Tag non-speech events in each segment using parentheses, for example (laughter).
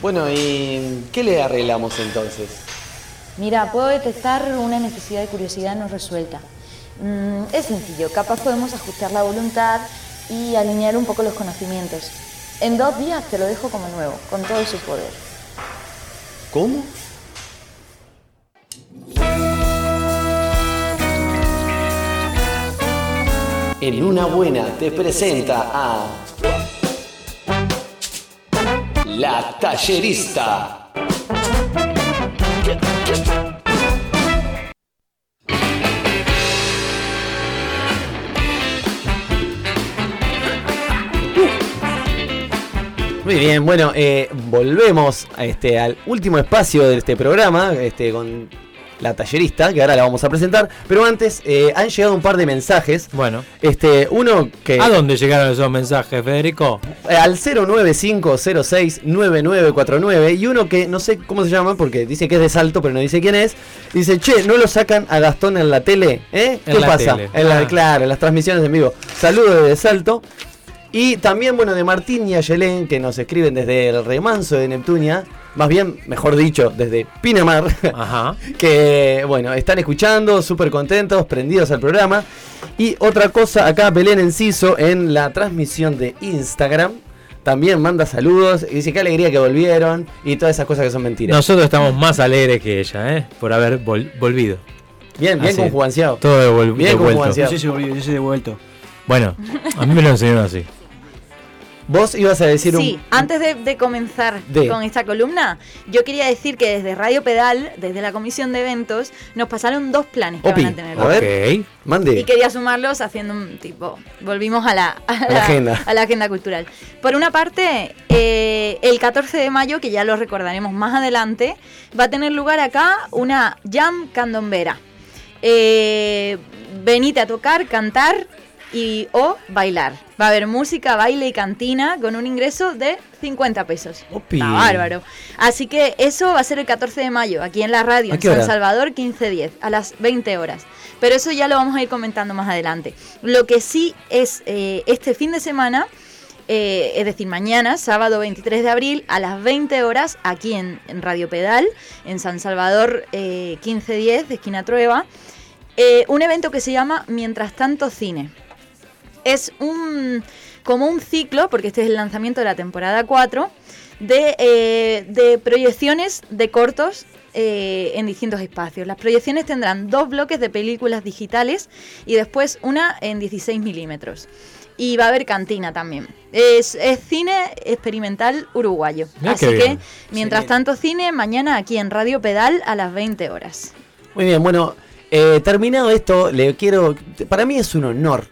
Bueno, ¿y qué le arreglamos entonces? Mira, puedo detectar una necesidad de curiosidad no resuelta. Mm, es sencillo, capaz podemos ajustar la voluntad y alinear un poco los conocimientos. En dos días te lo dejo como nuevo, con todo su poder. ¿Cómo? En una buena te presenta a La Tallerista. Muy bien, bueno, eh, volvemos a este, al último espacio de este programa este, con la tallerista, que ahora la vamos a presentar. Pero antes, eh, han llegado un par de mensajes. Bueno. Este, uno que. ¿A dónde llegaron esos mensajes, Federico? Eh, al 095069949 y uno que no sé cómo se llama porque dice que es de Salto, pero no dice quién es. Dice, che, ¿no lo sacan a Gastón en la tele? ¿Eh? ¿Qué En pasa? En la- Ah. claro, en las transmisiones en vivo. Saludos desde Salto. Y también, bueno, de Martín y Ayelén, que nos escriben desde el remanso de Neptunia, más bien, mejor dicho, desde Pinamar, Ajá. (laughs) que, bueno, están escuchando, súper contentos, prendidos al programa. Y otra cosa, acá Belén Enciso en la transmisión de Instagram, también manda saludos y dice qué alegría que volvieron y todas esas cosas que son mentiras. Nosotros estamos más alegres que ella, ¿eh? Por haber vol- volvido. bien, bien Así. con Juanciao. Todo Bien devuelto. Yo soy devuelto. Bueno, a mí me lo enseñaron así. Vos ibas a decir Sí, un... antes de, de comenzar De. con esta columna, yo quería decir que desde Radio Pedal, desde la comisión de eventos, nos pasaron dos planes que Opi, van a tener. a ver. Ok. Mande. Y quería sumarlos haciendo un tipo. Volvimos a la, a la agenda. a la agenda cultural. Por una parte, eh, el 14 de mayo, que ya lo recordaremos más adelante, va a tener lugar acá una jam candombera. Eh, venite a tocar, cantar y o bailar. Va a haber música, baile y cantina con un ingreso de 50 pesos. Opi. Está bárbaro. Así que eso va a ser el 14 de mayo, aquí en la radio, ¿A en San hora? Salvador 1510, a las 20 horas. Pero eso ya lo vamos a ir comentando más adelante. Lo que sí es eh, este fin de semana, eh, es decir, mañana, sábado 23 de abril, a las 20 horas, aquí en, en Radio Pedal, en San Salvador eh, 1510, de esquina Trueba, eh, un evento que se llama Mientras tanto Cine. Es un como un ciclo, porque este es el lanzamiento de la temporada 4, de, eh, de proyecciones de cortos eh, en distintos espacios. Las proyecciones tendrán dos bloques de películas digitales y después una en 16 milímetros. Y va a haber cantina también. Es, es cine experimental uruguayo. Así que, mientras tanto, cine mañana aquí en Radio Pedal a las 20 horas. Muy bien, bueno, eh, terminado esto, le quiero. Para mí es un honor,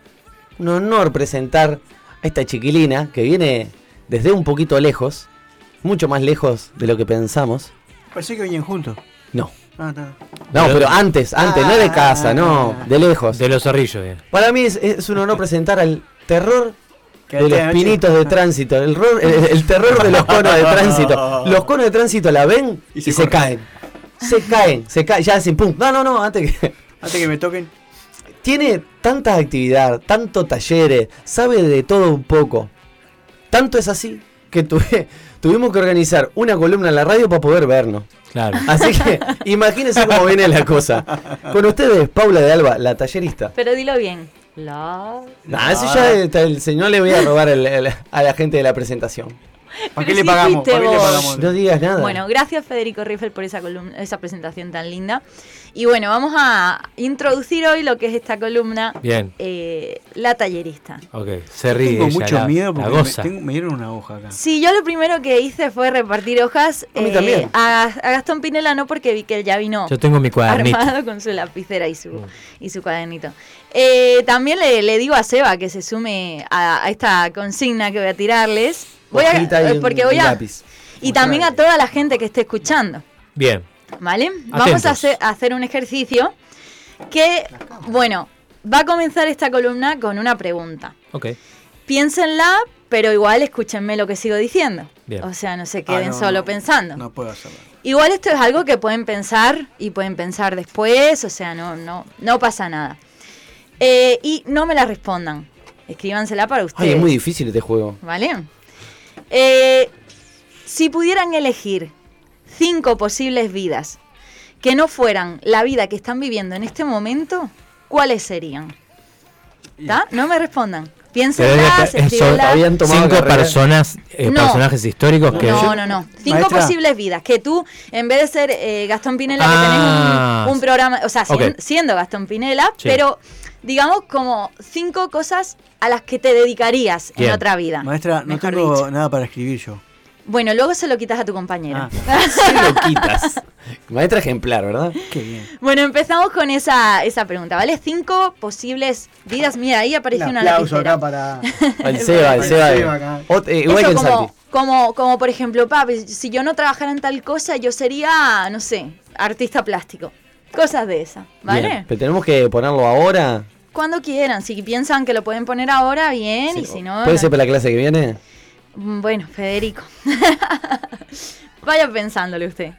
un honor presentar a esta chiquilina que viene desde un poquito lejos, mucho más lejos de lo que pensamos. Parece que venían juntos. No, Ah, no, Pero- antes, antes, no de casa, no, de lejos. De los zorrillos, bien. Para mí es, es un honor presentar al terror Que de los noche- pinitos de tránsito, el, el- el terror de los conos de tránsito. Los conos de tránsito la ven y Y se, caen. Se caen, se caen, ya hacen pum. No, no, no, antes que. Antes que me toquen. Tiene tanta actividad, tanto talleres, sabe de todo un poco. Tanto es así que tuve- (laughs) tuvimos que organizar una columna en la radio para poder vernos. Claro. Así que (laughs) imagínense cómo viene la cosa. Con ustedes, Paula de Alba, la tallerista. Pero dilo bien. La... Nah, eso ya está, el señor le voy a robar el- el- a la gente de la presentación. ¿Para qué le pagamos? ¿Para qué le pagamos? No digas nada. Bueno, gracias Federico Riffel por esa columna, esa presentación tan linda. Y bueno, vamos a introducir hoy lo que es esta columna, Bien. eh, la tallerista. Ok. Se ríe. Tengo ella, mucho la- miedo porque me, tengo- me dieron una hoja acá. Sí, yo lo primero que hice fue repartir hojas eh, A mí también. a, a Gastón Pinela, no porque vi que él ya vino Yo tengo mi cuadernito. armado con su lapicera y su, y su cuadernito. Eh, también le, le digo a Seba que se sume a, a esta consigna que voy a tirarles. Voy a, y un- porque voy a, lápiz. y también a toda la gente que esté escuchando. Bien. ¿Vale? Vamos a hacer, a hacer un ejercicio que, bueno, va a comenzar esta columna con una pregunta. Ok. Piénsenla, pero igual escúchenme lo que sigo diciendo. Bien. O sea, no se Ah, queden no, solo no, pensando. No puedo hacerlo. Igual esto es algo que pueden pensar y pueden pensar después, o sea, no, no, no pasa nada. Eh, y no me la respondan. Escríbansela para ustedes. Ay, es muy difícil este juego. ¿Vale? Eh, Si pudieran elegir cinco posibles vidas que no fueran la vida que están viviendo en este momento, ¿cuáles serían? ¿Está? No me respondan. Piénsenlas, Pero es- escríbenlas. habían tomado cinco carrera. personas, eh, No. personajes históricos que... No, no, no. Cinco Maestra. posibles vidas. Que tú, en vez de ser eh, Gastón Pinela, Ah. que tenés un, un programa, o sea, siendo Gastón Pinela, Sí. pero digamos como cinco cosas a las que te dedicarías Bien. en otra vida. Maestra, no tengo dicho. nada para escribir yo. Bueno, luego se lo quitas a tu compañera. Ah, (laughs) Sí lo quitas. Maestra ejemplar, ¿verdad? qué bien. Bueno, empezamos con esa, esa pregunta, ¿vale? Cinco posibles vidas. Mira, ahí apareció Un una aplauso acá para. (laughs) El Seba, el El Seba. Seba acá. Ot- eh, igual Eso que el como, Santi. como, como por ejemplo, papi, si yo no trabajara en tal cosa, yo sería, no sé, artista plástico. Cosas de esas, ¿vale? Bien, Pero tenemos que ponerlo ahora. Cuando quieran, si piensan que lo pueden poner ahora, bien, Sí, y si no... ¿Puede ser para la clase que viene? Mm, Bueno, Federico. (laughs) Vaya pensándole usted.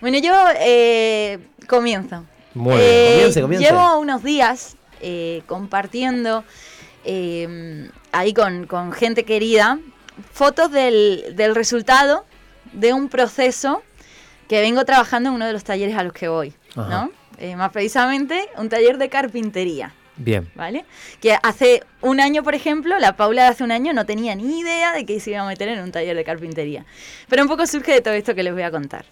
Bueno, yo eh, comienzo. Muy bien. Eh, Comience, comience. Llevo unos días eh, compartiendo eh, ahí con, con gente querida fotos del, del resultado de un proceso que vengo trabajando en uno de los talleres a los que voy, Ajá. ¿no? Eh, más precisamente un taller de carpintería. Bien. ¿Vale? Que hace un año, por ejemplo, la Paula de hace un año no tenía ni idea de que se iba a meter en un taller de carpintería. Pero un poco surge de todo esto que les voy a contar.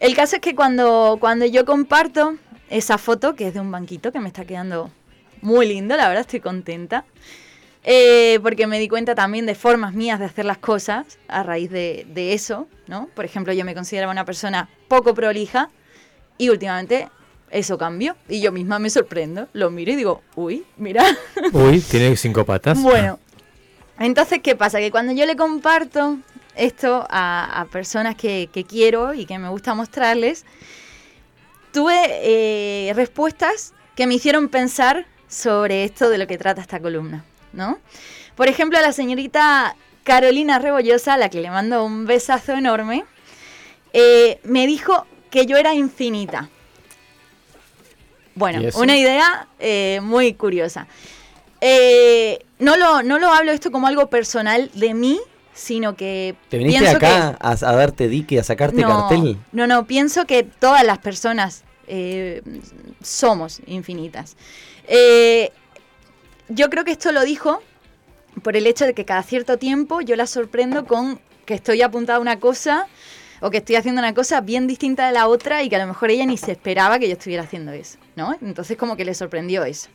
El caso es que cuando, cuando yo comparto esa foto, que es de un banquito que me está quedando muy lindo, la verdad estoy contenta. eh, porque me di cuenta también de formas mías de hacer las cosas a raíz de, de eso, ¿no? Por ejemplo, yo me consideraba una persona poco prolija y últimamente eso cambió y yo misma me sorprendo, lo miro y digo, uy, mira. (laughs) Uy, tiene cinco patas. Bueno, entonces, ¿qué pasa? Que cuando yo le comparto esto a, a personas que, que quiero y que me gusta mostrarles, tuve eh, respuestas que me hicieron pensar sobre esto de lo que trata esta columna, ¿no? Por ejemplo, la señorita Carolina Rebollosa, a la que le mando un besazo enorme, eh, me dijo que yo era infinita. Bueno, una idea eh, muy curiosa. Eh, no, lo, no lo hablo esto como algo personal de mí, sino que ¿Te viniste acá a, a darte dique, a sacarte no, cartel? No, no, pienso que todas las personas eh, somos infinitas. Eh, yo creo que esto lo dijo por el hecho de que cada cierto tiempo yo la sorprendo con que estoy apuntada a una cosa o que estoy haciendo una cosa bien distinta de la otra y que a lo mejor ella ni se esperaba que yo estuviera haciendo eso, ¿no? Entonces como que le sorprendió eso.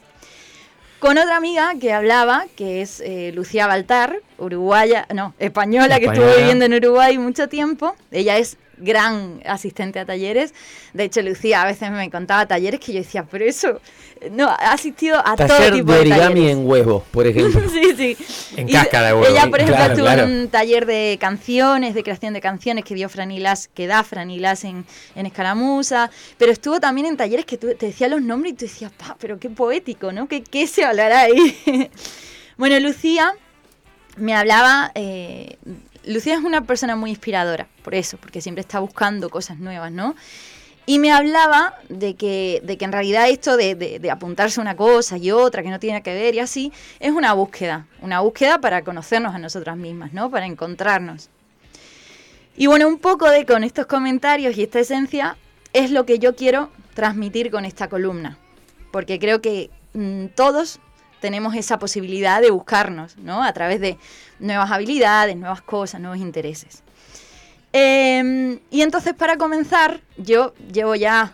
Con otra amiga que hablaba, que es eh, Lucía Baltar, uruguaya, no, española, que estuvo Española. viviendo en Uruguay mucho tiempo. Ella es gran asistente a talleres. De hecho, Lucía a veces me contaba talleres que yo decía, pero eso, no, ha asistido a todo Taller tipo de de, origami talleres. en huevos, por ejemplo. (laughs) sí, sí. En Y cáscara de huevo. Ella, por ejemplo, Claro, estuvo claro. en un taller de canciones, de creación de canciones que dio Franilas, que da Franilas en, en Escaramuza, pero estuvo también en talleres que tú, te decía los nombres y tú decías, pa, pero qué poético, ¿no? ¿Qué, qué se hablará ahí? (laughs) bueno, Lucía me hablaba, eh, Lucía es una persona muy inspiradora, por eso, porque siempre está buscando cosas nuevas, ¿no? Y me hablaba de que, de que en realidad esto de, de- apuntarse una cosa y otra que no tiene que ver y así, es una búsqueda, una búsqueda para conocernos a nosotras mismas, ¿no? Para encontrarnos. Y bueno, un poco de con estos comentarios y esta esencia es lo que yo quiero transmitir con esta columna, porque creo que mm, todos tenemos esa posibilidad de buscarnos, ¿no? A través de nuevas habilidades, nuevas cosas, nuevos intereses. Eh, y entonces para comenzar, yo llevo ya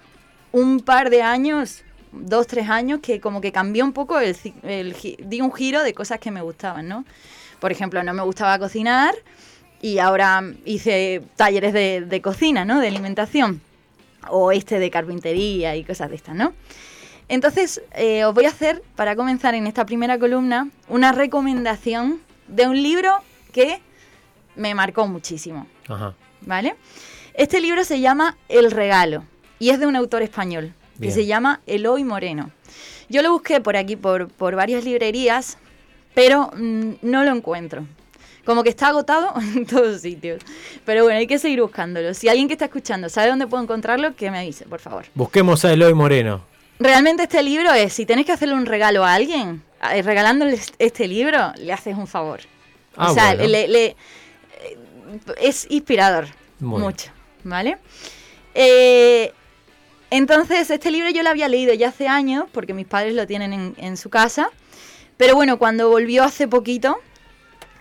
un par de años, dos, tres años, que como que cambió un poco, el, di un giro de cosas que me gustaban, ¿no? Por ejemplo, no me gustaba cocinar y ahora hice talleres de, de cocina, ¿no? De alimentación. O este de carpintería y cosas de estas, ¿no? Entonces, eh, os voy a hacer, para comenzar en esta primera columna, una recomendación de un libro que me marcó muchísimo. Ajá. ¿vale? Este libro se llama El Regalo y es de un autor español que Bien. se llama Eloy Moreno. Yo lo busqué por aquí, por, por varias librerías, pero mm, no lo encuentro. Como que está agotado (laughs) en todos sitios. Pero bueno, hay que seguir buscándolo. Si alguien que está escuchando sabe dónde puedo encontrarlo, que me avise, por favor. Busquemos a Eloy Moreno. Realmente este libro es, si tenés que hacerle un regalo a alguien, eh, regalándole este libro, le haces un favor. Ah, o sea, bueno. le, le- eh, es inspirador, Muy mucho, ¿vale? Eh, entonces, este libro yo lo había leído ya hace años, porque mis padres lo tienen en, en su casa, pero bueno, cuando volvió hace poquito,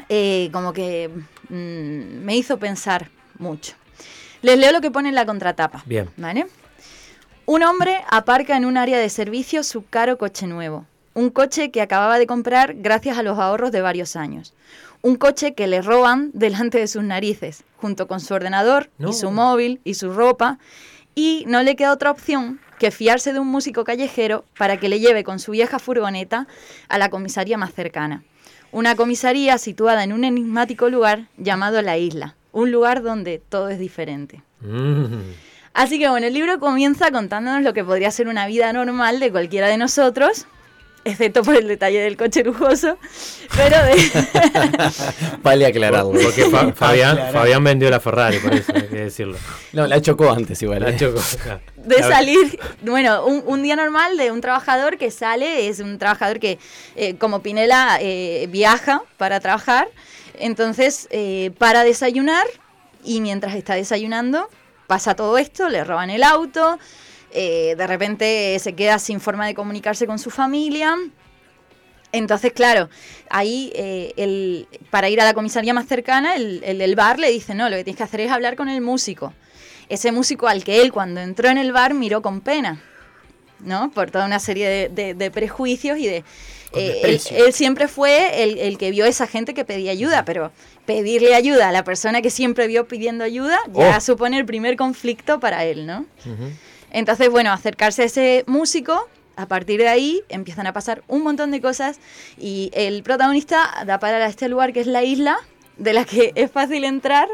eh, como que mm, me hizo pensar mucho. Les leo lo que pone en la contratapa. Bien. ¿Vale? Un hombre aparca en un área de servicio su caro coche nuevo. Un coche que acababa de comprar gracias a los ahorros de varios años. Un coche que le roban (laughs) delante de sus narices, junto con su ordenador No. y su móvil y su ropa. Y no le queda otra opción que fiarse de un músico callejero para que le lleve con su vieja furgoneta a la comisaría más cercana. Una comisaría situada en un enigmático lugar llamado La Isla. Un lugar donde todo es diferente. Mm. Así que bueno, el libro comienza contándonos lo que podría ser una vida normal de cualquiera de nosotros, excepto por el detalle del coche lujoso, pero de... (laughs) Vale aclararlo. Porque Fa- Fabián. Fabián vendió la Ferrari, por eso hay que decirlo. (laughs) No, la chocó antes igual. La eh. chocó. (laughs) de salir, bueno, un, un día normal de un trabajador que sale, es un trabajador que, eh, como Pinela, eh, viaja para trabajar, entonces eh, para desayunar y mientras está desayunando pasa todo esto, le roban el auto, eh, de repente se queda sin forma de comunicarse con su familia. Entonces, claro, ahí eh, el, para ir a la comisaría más cercana, el, el del bar le dice, no, lo que tienes que hacer es hablar con el músico. Ese músico al que él cuando entró en el bar miró con pena, ¿no? Por toda una serie de, de- de prejuicios y de... Eh, él, siempre fue el, el que vio a esa gente que pedía ayuda, pero pedirle ayuda a la persona que siempre vio pidiendo ayuda ya Oh. supone el primer conflicto para él, ¿no? Entonces, bueno, acercarse a ese músico, a partir de ahí empiezan a pasar un montón de cosas y el protagonista da para a este lugar que es la isla, de la que es fácil entrar.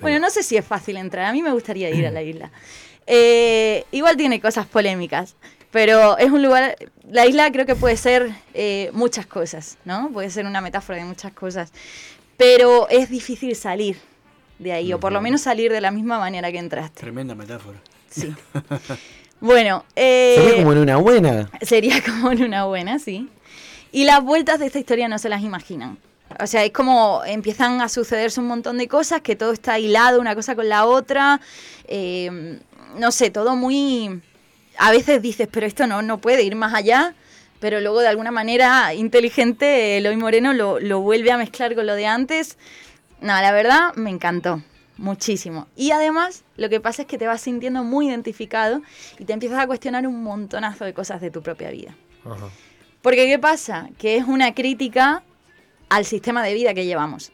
Bueno, no sé si es fácil entrar, a mí me gustaría ir a la (clears throat) isla. Eh, igual tiene cosas polémicas, pero es un lugar, la isla creo que puede ser eh, muchas cosas, ¿no? Puede ser una metáfora de muchas cosas, pero es difícil salir de ahí, o por lo menos salir de la misma manera que entraste. Tremenda metáfora. Sí. Bueno, eh, Se ve como en una buena. sería (laughs) como en una buena, sí. Y las vueltas de esta historia no se las imaginan. O sea, es como empiezan a sucederse un montón de cosas, que todo está hilado una cosa con la otra. eh, no sé, todo muy... A veces dices, pero esto no, no puede ir más allá. Pero luego de alguna manera inteligente, Eloy Moreno lo, lo vuelve a mezclar con lo de antes. No, la verdad me encantó muchísimo. Y además, lo que pasa es que te vas sintiendo muy identificado y te empiezas a cuestionar un montonazo de cosas de tu propia vida. Ajá. Porque ¿qué pasa? Que es una crítica al sistema de vida que llevamos.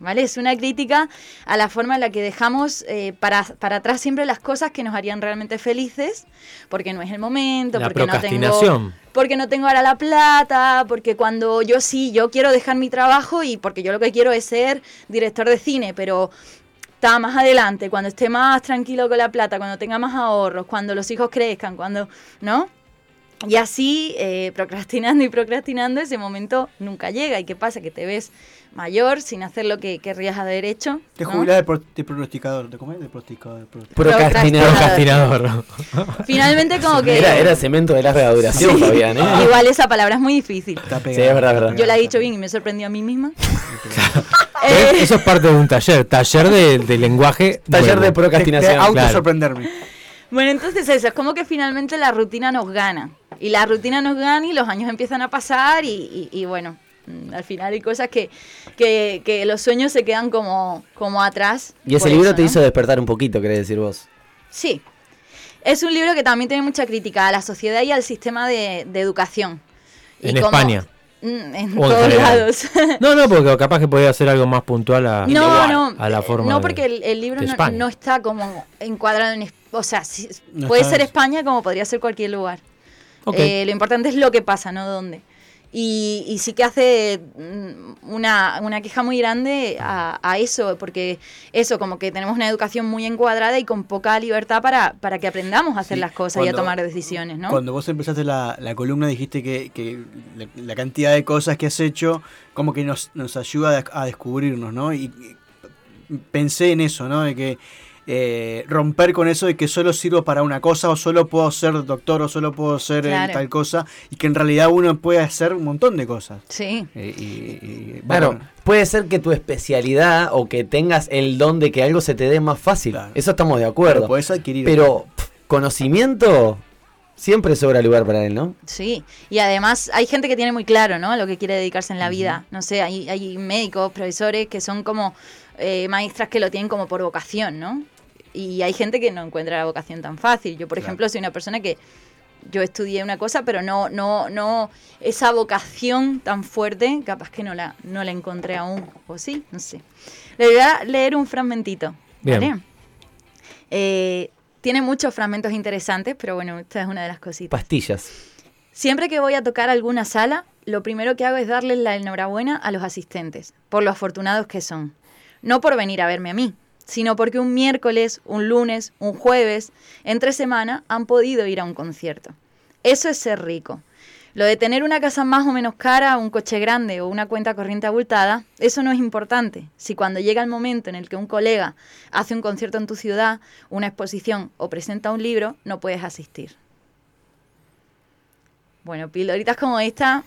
¿Vale? Es una crítica a la forma en la que dejamos eh, para, para atrás siempre las cosas que nos harían realmente felices, porque no es el momento, La porque no tengo porque no tengo ahora la plata, porque cuando yo sí, yo quiero dejar mi trabajo y porque yo lo que quiero es ser director de cine, pero está más adelante, cuando esté más tranquilo con la plata, cuando tenga más ahorros, cuando los hijos crezcan, cuando, ¿no? Y así, eh, procrastinando y procrastinando, ese momento nunca llega. ¿Y qué pasa? Que te ves mayor sin hacer lo que querrías haber hecho. Te ¿no? jubilás de, pro- de pronosticador. ¿De cómo es? De pronosticador. Procrastinador. Procrastinador. (laughs) Finalmente como que... Era, era cemento de larga duración, Sí. Fabián, ¿eh? Igual esa palabra es muy difícil. Está Sí, es verdad, es verdad. Yo la he dicho bien y me sorprendió a mí misma. (laughs) Eh, Eso es parte de un taller. Taller de, de lenguaje. Taller de De, de procrastinación. autosorprenderme. Bueno, entonces eso, es como que finalmente la rutina nos gana. Y la rutina nos gana y los años empiezan a pasar y, y- y bueno, mm, al final hay cosas que, que, que los sueños se quedan como, como atrás. Y ese libro eso, te ¿no? hizo despertar un poquito, querés decir vos. Sí. Es un libro que también tiene mucha crítica a la sociedad y al sistema de, de educación. En España. En O en todos general. lados. No, no, porque capaz que podía hacer algo más puntual a, No, no. a la forma No, porque el, el libro no, está como encuadrado en. O sea, sí, No puede ser eso. España como podría ser cualquier lugar. Eh, lo importante es lo que pasa, no dónde. Y, y sí que hace mm, una, una queja muy grande a, a eso, porque eso, como que tenemos una educación muy encuadrada y con poca libertad para, para que aprendamos a hacer Sí, las cosas y a tomar decisiones, ¿no? Cuando vos empezaste la, la columna dijiste que, que la, la cantidad de cosas que has hecho como que nos, nos ayuda a, a descubrirnos, ¿no? Y, y pensé en eso, ¿no? De que eh, romper con eso de que solo sirvo para una cosa o solo puedo ser doctor o solo puedo ser Claro. tal cosa y que en realidad uno puede hacer un montón de cosas. Sí. Eh, y, y- Claro, bueno, puede ser que tu especialidad o que tengas el don de que algo se te dé más fácil. Claro. Eso estamos de pero acuerdo. adquirir. Pero pff, conocimiento siempre sobra lugar para él, ¿no? Sí, y además hay gente que tiene muy claro, ¿no? Lo que quiere dedicarse en la vida. No sé, hay, hay médicos, profesores que son como eh, maestras que lo tienen como por vocación, ¿no? Y hay gente que no encuentra la vocación tan fácil. Yo, por Claro. ejemplo, soy una persona que yo estudié una cosa, pero no, no, no, esa vocación tan fuerte, capaz que no la, no la encontré aún. O sí, no sé. Le voy a leer un fragmentito. Bien. ¿vale? Eh, tiene muchos fragmentos interesantes, pero bueno, esta es una de las cositas. Pastillas. Siempre que voy a tocar alguna sala, lo primero que hago es darles la enhorabuena a los asistentes, por lo afortunados que son. No por venir a verme a mí, sino porque un miércoles, un lunes, un jueves, entre semana han podido ir a un concierto. Eso es ser rico. Lo de tener una casa más o menos cara, un coche grande o una cuenta corriente abultada, eso no es importante. Si cuando llega el momento en el que un colega hace un concierto en tu ciudad, una exposición o presenta un libro, no puedes asistir. Bueno, pildoritas como esta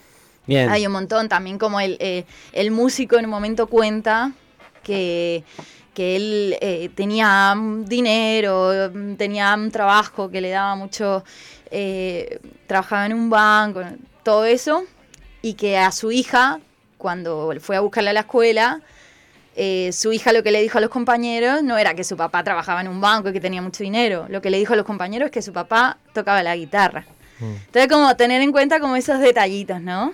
Bien. hay un montón. También como el, eh, el músico en un momento cuenta que, que él eh, tenía mm, dinero, mm, tenía un trabajo que le daba mucho, eh, trabajaba en un banco, todo eso, y que a su hija, cuando fue a buscarla a la escuela, eh, su hija lo que le dijo a los compañeros no era que su papá trabajaba en un banco y que tenía mucho dinero, lo que le dijo a los compañeros es que su papá tocaba la guitarra. Entonces, como tener en cuenta como esos detallitos, ¿no?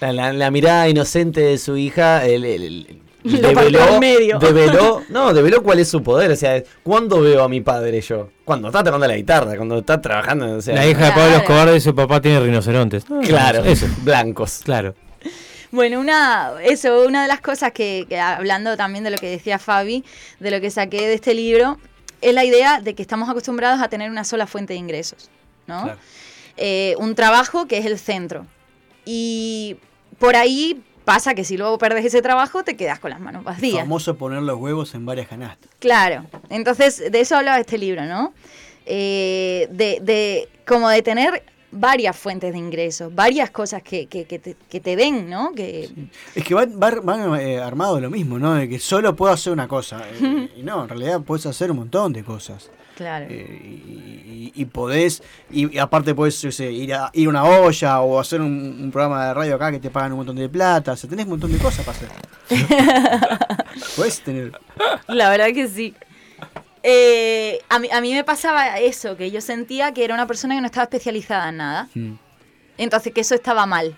La, la- la mirada inocente de su hija el, el- el- (laughs) Al medio. (laughs) develó, no, develó cuál es su poder. O sea, ¿cuándo veo a mi padre yo? Cuando está tocando la guitarra, cuando está trabajando. O sea, La hija de Pablo. Escobar su papá tiene rinocerontes. No, Claro, Eso, blancos. claro. Bueno, una, eso, una de las cosas que, que hablando también de lo que decía Fabi, de lo que saqué de este libro, es la idea de que estamos acostumbrados a tener una sola fuente de ingresos, ¿no? Claro. Eh, un trabajo que es el centro. Y por ahí pasa que si luego perdes ese trabajo, te quedas con las manos vacías. famoso poner los huevos en varias canastas. Claro, entonces de eso hablaba este libro, ¿no? Eh, de, de como de tener varias fuentes de ingresos, varias cosas que, que, que te, que te den, ¿no? Que, Es que van va, va, eh, armado de lo mismo, ¿no? De que solo puedo hacer una cosa. (laughs) eh, y no, en realidad puedes hacer un montón de cosas. Claro. Eh, y, y- y podés, y, y aparte podés yo sé, ir, a, ir a una olla o hacer un, un programa de radio acá que te pagan un montón de plata. O sea, tenés un montón de cosas para hacer. (laughs) podés tener. La verdad que sí. Eh, a, mí, a mí me pasaba eso, que yo sentía que era una persona que no estaba especializada en nada. Mm. Entonces que eso estaba mal.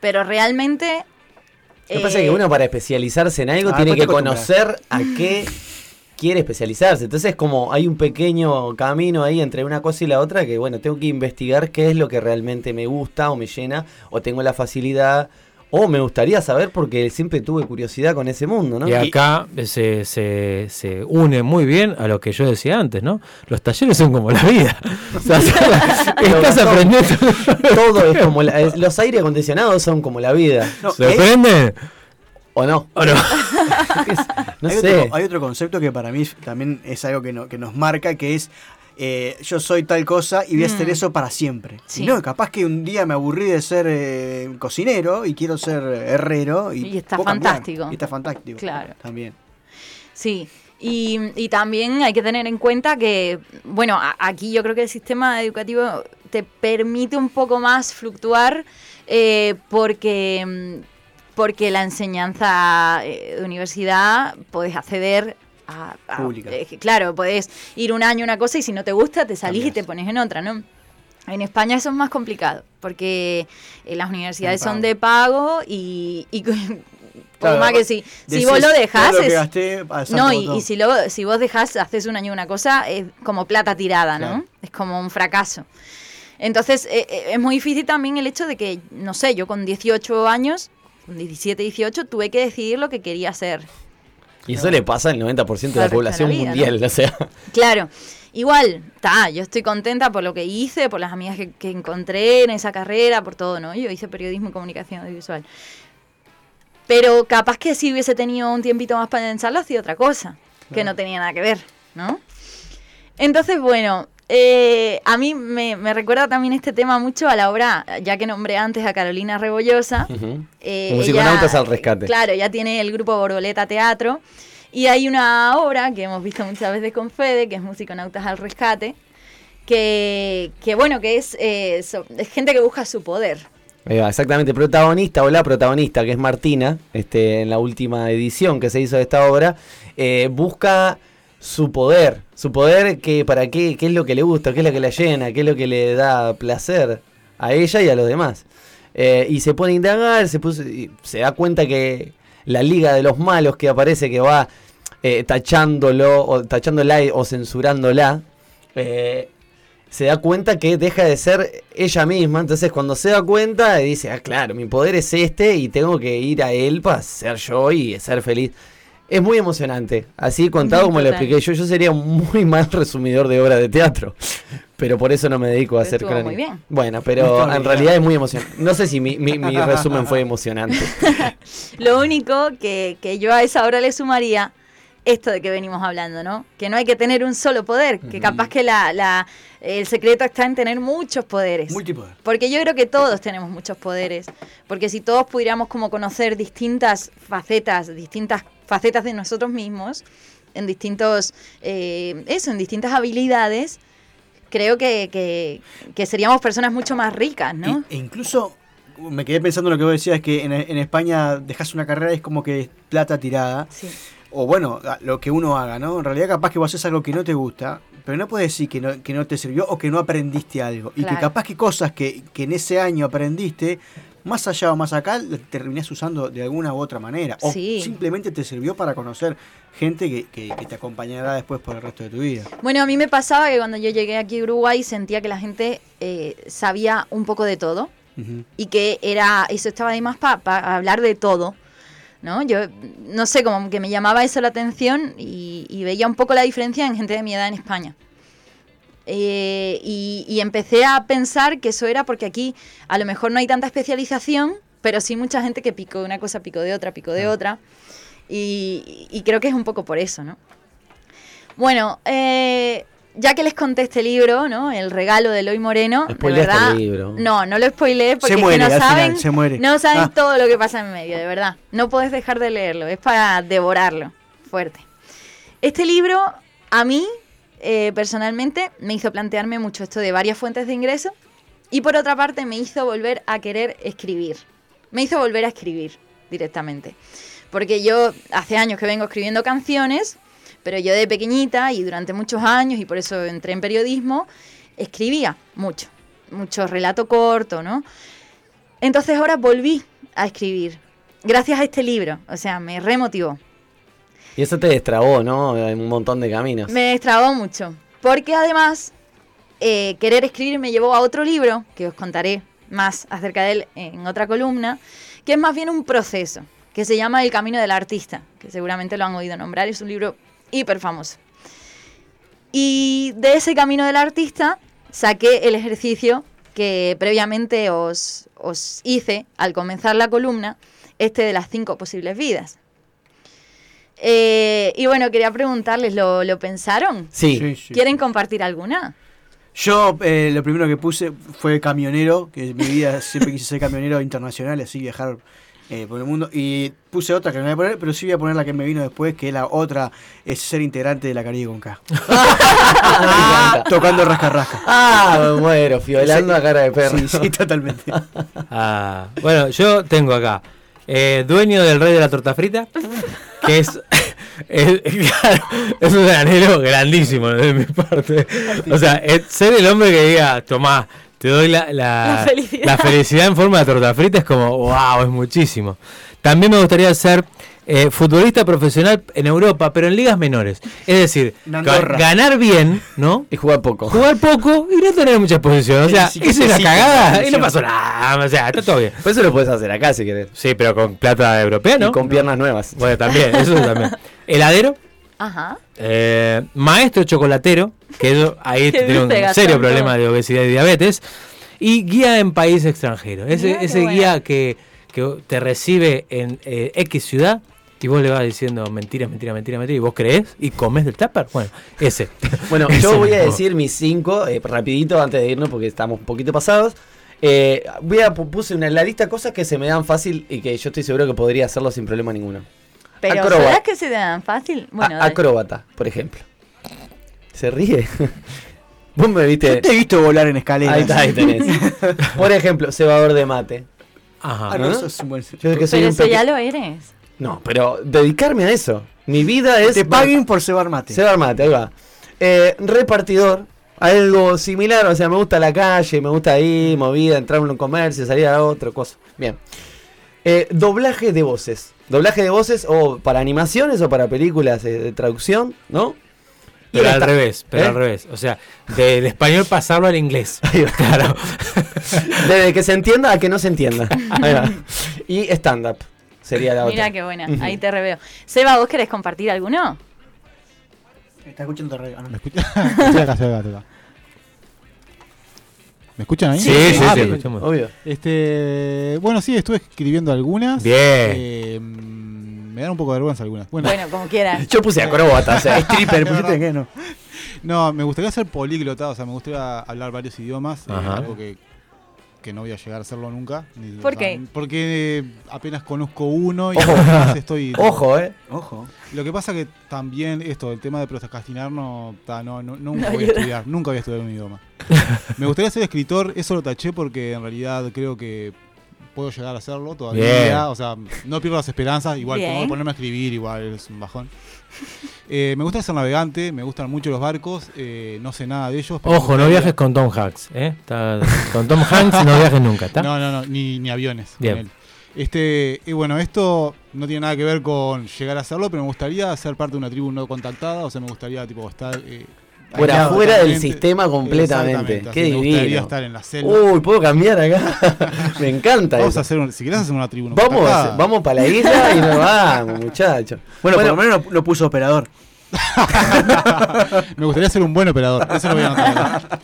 Pero realmente... Lo que pasa es eh, que uno para especializarse en algo Ah, tiene que conocer a qué quiere especializarse. Entonces como hay un pequeño camino ahí entre una cosa y la otra que bueno, tengo que investigar qué es lo que realmente me gusta o me llena o tengo la facilidad o me gustaría saber porque siempre tuve curiosidad con ese mundo, ¿no? Y acá se, se, se une muy bien a lo que yo decía antes, ¿no? Los talleres son como la vida. O sea, (laughs) estás aprendiendo. Todo es como la- los aire acondicionados son como la vida, No, ¿Se hay- aprende? ¿o no? ¿O no? (laughs) (laughs) No hay, sé. Otro, hay otro concepto que para mí también es algo que, no- que nos marca, que es eh, yo soy tal cosa y voy a hacer Mm. eso para siempre. Sí. Y no, capaz que un día me aburrí de ser eh, cocinero y quiero ser herrero. Y, Y está fantástico. Y está fantástico. Claro. También. Sí, y, y también hay que tener en cuenta que, bueno, a- aquí yo creo que el sistema educativo te permite un poco más fluctuar eh, porque, mm, porque la enseñanza eh, de universidad puedes acceder a... a- Pública. claro, puedes ir un año una cosa y si no te gusta te salís y te pones en otra, ¿no? En España eso es más complicado, porque eh, las universidades son de pago y, y (laughs) Claro, más que si, si vos lo dejás... lo gasté, no, y, si, luego, si vos dejás, haces un año una cosa, es como plata tirada, ¿no? Es como un fracaso. Entonces, eh, eh, es muy difícil también el hecho de que, no sé, yo con 18 años, con 17, 18, tuve que decidir lo que quería hacer. Y eso le pasa al 90% de la población vida, mundial, o sea. Claro, igual, está, yo estoy contenta por lo que hice, por las amigas que, que encontré en esa carrera, por todo, ¿no? Yo hice periodismo y comunicación audiovisual. Pero capaz que si hubiese tenido un tiempito más para pensarlo, hacía otra cosa, que no tenía nada que ver. ¿no? Entonces, bueno, eh, a mí me, me recuerda también este tema mucho a la obra, ya que nombré antes a Carolina Rebollosa. Ujú. eh, Musiconautas al rescate. Claro, ya tiene el grupo Borboleta Teatro. Y hay una obra que hemos visto muchas veces con Fede, que es Musiconautas al Rescate, que, que bueno, que es, eh, so- es gente que busca su poder. Va, exactamente, protagonista o la protagonista, que es Martina, este, en la última edición que se hizo de esta obra, eh, busca su poder, su poder que para qué, qué es lo que le gusta, qué es lo que la llena, qué es lo que le da placer a ella y a los demás. Eh, y se pone a indagar, se, puso- se da cuenta que la liga de los malos que aparece, que va eh, tachándolo, o tachándola o censurándola, eh, se da cuenta que deja de ser ella misma. Entonces, cuando se da cuenta, dice: Ah, claro, mi poder es este y tengo que ir a él para ser yo y ser feliz. Es muy emocionante. Así contado como lo total. expliqué yo, yo sería un muy mal resumidor de obra de teatro. Pero por eso no me dedico a Pero hacer estuvo crónica. muy bien. Bueno, No pero en bien. realidad es muy emocionante. No sé si mi, mi- mi (laughs) resumen fue emocionante. (laughs) Lo único que, que yo a esa obra le sumaría esto de que venimos hablando, ¿no? Que no hay que tener un solo poder, que capaz que la, la- el secreto está en tener muchos poderes. Multipoder. Porque yo creo que todos tenemos muchos poderes. Porque si todos pudiéramos como conocer distintas facetas, distintas facetas de nosotros mismos, en distintos, eh, eso, en distintas habilidades, creo que, que- que seríamos personas mucho más ricas, ¿no? E incluso me quedé pensando en lo que vos decías, que en, en España dejas una carrera y es como que es plata tirada. Sí. O bueno, lo que uno haga, ¿no? En realidad capaz que vos haces algo que no te gusta, pero no puedes decir que no, que no te sirvió o que no aprendiste algo. Y que capaz que cosas que, que en ese año aprendiste, más allá o más acá, las terminás usando de alguna u otra manera. O Sí. simplemente te sirvió para conocer gente que, que- que te acompañará después por el resto de tu vida. Bueno, a mí me pasaba que cuando yo llegué aquí a Uruguay sentía que la gente eh, sabía un poco de todo Ujú. y que era eso estaba ahí más para hablar de todo. ¿No? Yo no sé, como que me llamaba eso la atención y, y veía un poco la diferencia en gente de mi edad en España. Eh, y, y empecé a pensar que eso era porque aquí a lo mejor no hay tanta especialización, pero sí mucha gente que picó de una cosa, picó de otra, picó de otra. Y, y creo que es un poco por eso, ¿no? Bueno, eh, ya que les conté este libro, ¿no? El regalo de Eloy Moreno. de Spoileaste verdad, el libro. No, no lo spoileé porque Se es que no al final, saben, se muere. no saben Ah. todo lo que pasa en medio, de verdad. No puedes dejar de leerlo, es para devorarlo. Fuerte. Este libro, a mí, eh, personalmente, me hizo plantearme mucho esto de varias fuentes de ingreso y por otra parte me hizo volver a querer escribir. Me hizo volver a escribir directamente. Porque yo hace años que vengo escribiendo canciones, pero yo de pequeñita y durante muchos años, y por eso entré en periodismo, escribía mucho, mucho relato corto, ¿no? Entonces ahora volví a escribir, gracias a este libro, o sea, me remotivó. Y eso te destrabó, ¿no? En un montón de caminos. Me destrabó mucho, porque además eh, querer escribir me llevó a otro libro, que os contaré más acerca de él en otra columna, que es más bien un proceso, que se llama El Camino del Artista, que seguramente lo han oído nombrar, es un libro hiper famoso. Y de ese Camino del Artista saqué el ejercicio que previamente os, os hice al comenzar la columna, este de las cinco posibles vidas. Eh, y bueno, quería preguntarles, ¿lo, lo pensaron? Sí. Sí, sí. ¿Quieren compartir alguna? Yo eh, lo primero que puse fue camionero, que en mi vida siempre quise ser camionero internacional, así viajar eh, por el mundo. Y puse otra que no voy a poner, pero sí voy a poner la que me vino después, que la otra es ser integrante de la Caribe con K. (laughs) (laughs) Tocando rasca rasca. ah, me muero, fiolando a cara de perro. Sí, sí, totalmente. (laughs) Ah, bueno, yo tengo acá eh, dueño del rey de la torta frita, que es, (laughs) es, es un anhelo grandísimo de mi parte. O sea, es ser el hombre que diga, tomá, te doy la, la, La felicidad. la felicidad en forma de torta frita, es como, wow, es muchísimo. También me gustaría ser eh, futbolista profesional en Europa, pero en ligas menores. Es decir, Andorra. ganar bien, ¿no? (laughs) Y jugar poco. Jugar poco y no tener mucha exposición. O sea, Sí, se una cagada y no pasó nada. O sea, está todo bien. Pues eso lo puedes hacer acá si querés. Sí, pero con plata europea, ¿no? Y con piernas nuevas. Bueno, también, eso también. (laughs) Heladero, Ajá. eh, maestro chocolatero, que eso ahí (laughs) tiene un serio problema de obesidad y diabetes. Y guía en país extranjero. Ese, guía que, que te recibe en eh, X ciudad y vos le vas diciendo mentira, mentira, mentira, mentira, y vos crees y comes del tupper. Bueno, ese. (laughs) Bueno, (laughs) Ese yo voy a decir mis cinco, eh, rapidito antes de irnos porque estamos un poquito pasados. Eh, voy a pu- puse una, en la lista cosas que se me dan fácil y que yo estoy seguro que podría hacerlo sin problema ninguno. Pero. ¿será que se te dan fácil? Bueno, A- acróbata, por ejemplo. Se ríe. (laughs) Vos me viste. Yo te he visto volar en escaleras. Ahí está, ahí tenés. Por ejemplo, cebador de mate. Ajá. Ah, no, eso es un buen... Yo que soy pero un eso ya lo eres. No, pero dedicarme a eso. Mi vida es. Te paguen por cebar mate. Cebar mate, ahí va. Eh, repartidor, algo similar, o sea, me gusta la calle, me gusta ahí, movida, entrar en un comercio, salir a otro, cosa. Bien. Eh, doblaje de voces. Doblaje de voces o para animaciones o para películas eh, de traducción, ¿no? Y Pero al revés, pero ¿Eh? al revés. O sea, del español pasarlo al inglés. (laughs) Ahí va. Claro. Desde que se entienda a que no se entienda. (laughs) Ahí va. Y stand-up sería la Mira otra. qué buena, ahí te reveo. Seba, ¿vos querés compartir alguno? Está escuchando radio. No. ¿Me escuchan? (laughs) estoy acá, estoy acá, estoy acá. ¿Me escuchan ahí? Sí, sí, Ah, sí, escuchamos. Obvio. Este, bueno, sí, estuve escribiendo algunas. Bien. Eh, me dan un poco de vergüenza algunas. Bueno, Bueno, como quieras. (laughs) Yo puse acróbata, (laughs) o sea. Stripper, ¿pusiste qué? No. no, me gustaría ser políglota, o sea, me gustaría hablar varios idiomas, eh, algo que, que no voy a llegar a hacerlo nunca. ni- ¿Por sea, qué? Porque apenas conozco uno y Ojo. estoy... (laughs) Ojo, eh. Ojo. Lo que pasa que también esto, el tema de procrastinar no, ta, no, no, nunca No (laughs) voy a estudiar, nunca voy a estudiar un idioma. (laughs) Me gustaría ser escritor, eso lo taché porque en realidad creo que puedo llegar a hacerlo todavía. Bien. O sea, no pierdo las esperanzas, igual Bien. tengo que ponerme a escribir, igual es un bajón. Eh, me gusta ser navegante, me gustan mucho los barcos, eh, no sé nada de ellos. Ojo, no viajes con Tom Hanks, ¿eh? Está- con Tom Hanks no viajes nunca, ¿está? No, no, no, ni, ni aviones. con Bien. él. Este, y bueno, esto no tiene nada que ver con llegar a hacerlo, pero me gustaría ser parte de una tribu no contactada, o sea, me gustaría tipo estar eh, Fuera, aislado fuera del sistema completamente. Qué me gustaría divino. estar en la selva. Uy, puedo cambiar acá. (laughs) Me encanta vamos eso. a hacer, un- si querés hacer una tribu no Vamos, vamos para la isla y nos vamos, (laughs) muchachos. Bueno, por lo menos lo, lo puso operador. (laughs) me gustaría ser un buen operador, eso lo voy a anotar. acá.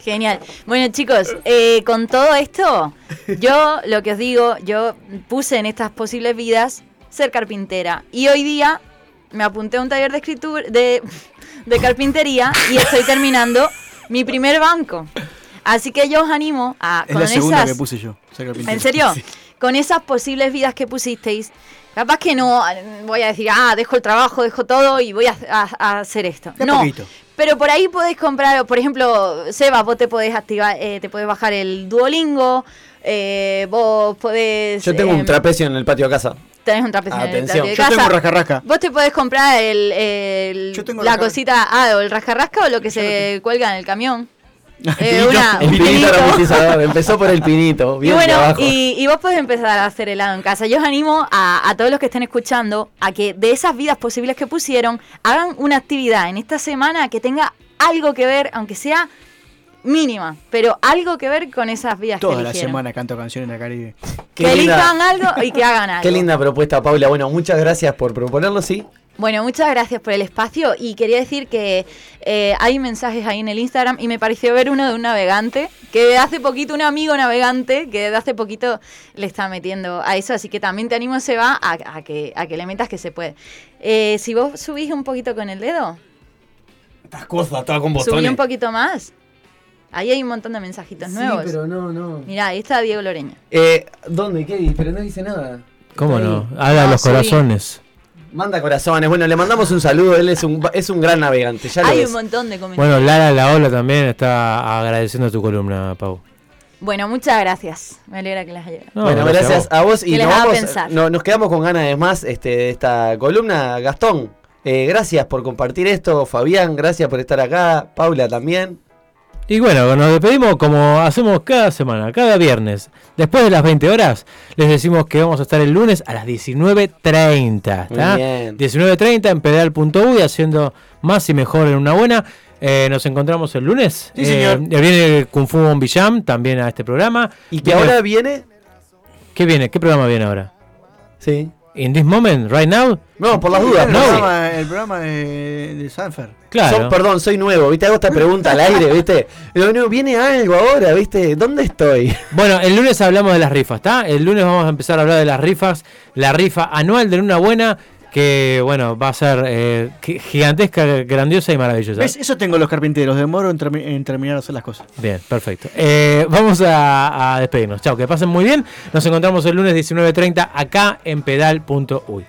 Genial. Bueno, chicos, eh, con todo esto, yo lo que os digo, yo puse en estas posibles vidas ser carpintera. Y hoy día me apunté a un taller de escritura, de, de carpintería y estoy terminando mi primer banco. Así que yo os animo a Es con la segunda esas. que puse yo. ¿En serio? Sí. Con esas posibles vidas que pusisteis, capaz que no eh, voy a decir, ah, dejo el trabajo, dejo todo y voy a, a- a hacer esto. De no, poquito. pero por ahí podéis comprar, por ejemplo, Seba, vos te podés activar, eh, te podés bajar el Duolingo, eh, vos podés... Yo tengo eh, un trapecio en el patio de casa. Tenés un trapecio en el Atención. Yo casa. tengo un rasca-rasca. Vos te podés comprar el, el- Yo tengo la cosita, ah, o el rascarrasca o lo que se cuelga en el camión. (laughs) Eh, pinito. una- El un pinito pinito. aromatizador. (laughs) Empezó por el pinito. Y Bien de bueno, abajo. y, y vos podés empezar a hacer helado en casa. Yo os animo a, a todos los que estén escuchando a que de esas vidas posibles que pusieron, hagan una actividad en esta semana que tenga algo que ver, aunque sea mínima, pero algo que ver con esas vidas Toda que la eligieron. semana canto canciones en la Caribe. Qué que linda- elijan algo y que hagan algo. Qué linda propuesta, Paula. Bueno, muchas gracias por proponerlo, sí. Bueno, muchas gracias por el espacio y quería decir que eh, hay mensajes ahí en el Instagram y me pareció ver uno de un navegante, que de hace poquito, un amigo navegante, que de hace poquito le está metiendo a eso, así que también te animo, Seba, a, a que, a que le metas que se puede. Eh, si vos subís un poquito con el dedo, Estas cosas, estaba con subí un poquito más, ahí hay un montón de mensajitos nuevos. no, no. Mirá, ahí está Diego Loreña. Eh, ¿Dónde? ¿Qué? di? Pero no dice nada. ¿Cómo no? Habla No, los sí. corazones. Manda corazones. Bueno, le mandamos un saludo. Él es un, es un gran navegante. Ya lo Hay ves. un montón de comentarios. Bueno, Lara La Ola también está agradeciendo tu columna, Pau. Bueno, muchas gracias. Me alegra que las haya. No, bueno, gracias, a a vos. Y les nos, haga vamos- pensar. no- nos quedamos con ganas de más este, de esta columna. Gastón, eh, gracias por compartir esto. Fabián, gracias por estar acá. Paula también. Y bueno, nos despedimos como hacemos cada semana, cada viernes. Después de las 20 horas, les decimos que vamos a estar el lunes a las 19.30. Muy ¿está? bien. 19.30 en pedal.uy haciendo más y mejor en una buena. Eh, nos encontramos el lunes. Sí, señor. Eh, viene Kung Fu Villam también a este programa. Y que Viene- ahora viene. ¿Qué viene? ¿Qué programa viene ahora? Sí. In this moment, right now. No, por las dudas, el no. programa, el programa de, de Sanfer. Claro. Son- perdón, soy nuevo, ¿viste? Hago esta pregunta al aire, ¿viste? No, viene algo ahora, ¿viste? ¿Dónde estoy? Bueno, el lunes hablamos de las rifas, ¿está? El lunes vamos a empezar a hablar de las rifas. La rifa anual de Luna Buena, que, bueno, va a ser eh, gi- gigantesca, grandiosa y maravillosa. ¿Ves? Eso tengo los carpinteros. Demoro en, termi- en terminar de hacer las cosas. Bien, perfecto. Eh, vamos a, a despedirnos. Chao, que pasen muy bien. Nos encontramos el lunes 19.30 acá en pedal.uy.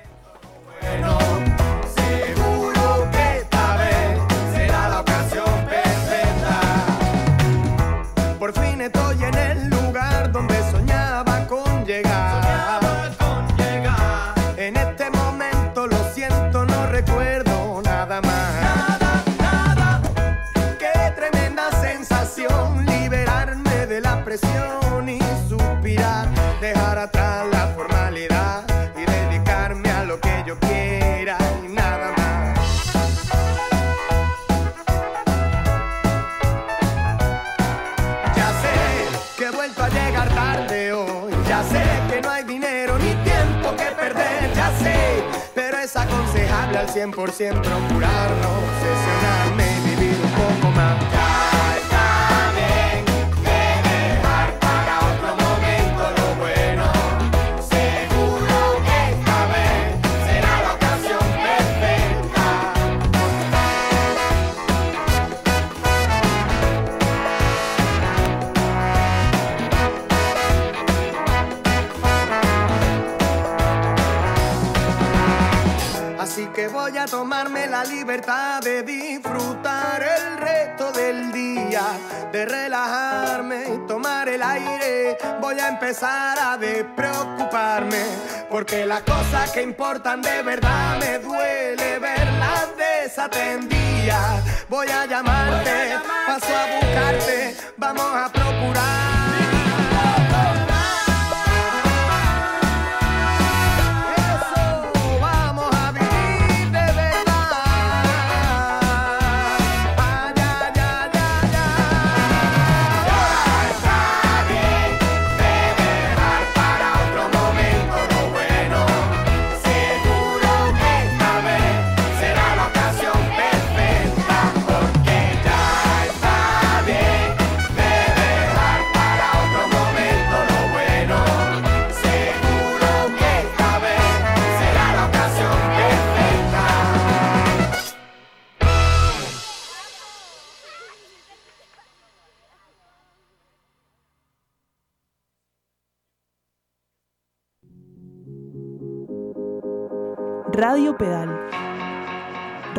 al 100% procurar no a tomarme la libertad de disfrutar el resto del día, de relajarme y tomar el aire. Voy a empezar a despreocuparme, porque las cosas que importan de verdad me duele verlas desatendidas. Voy a llamarte, paso a buscarte, vamos a procurar.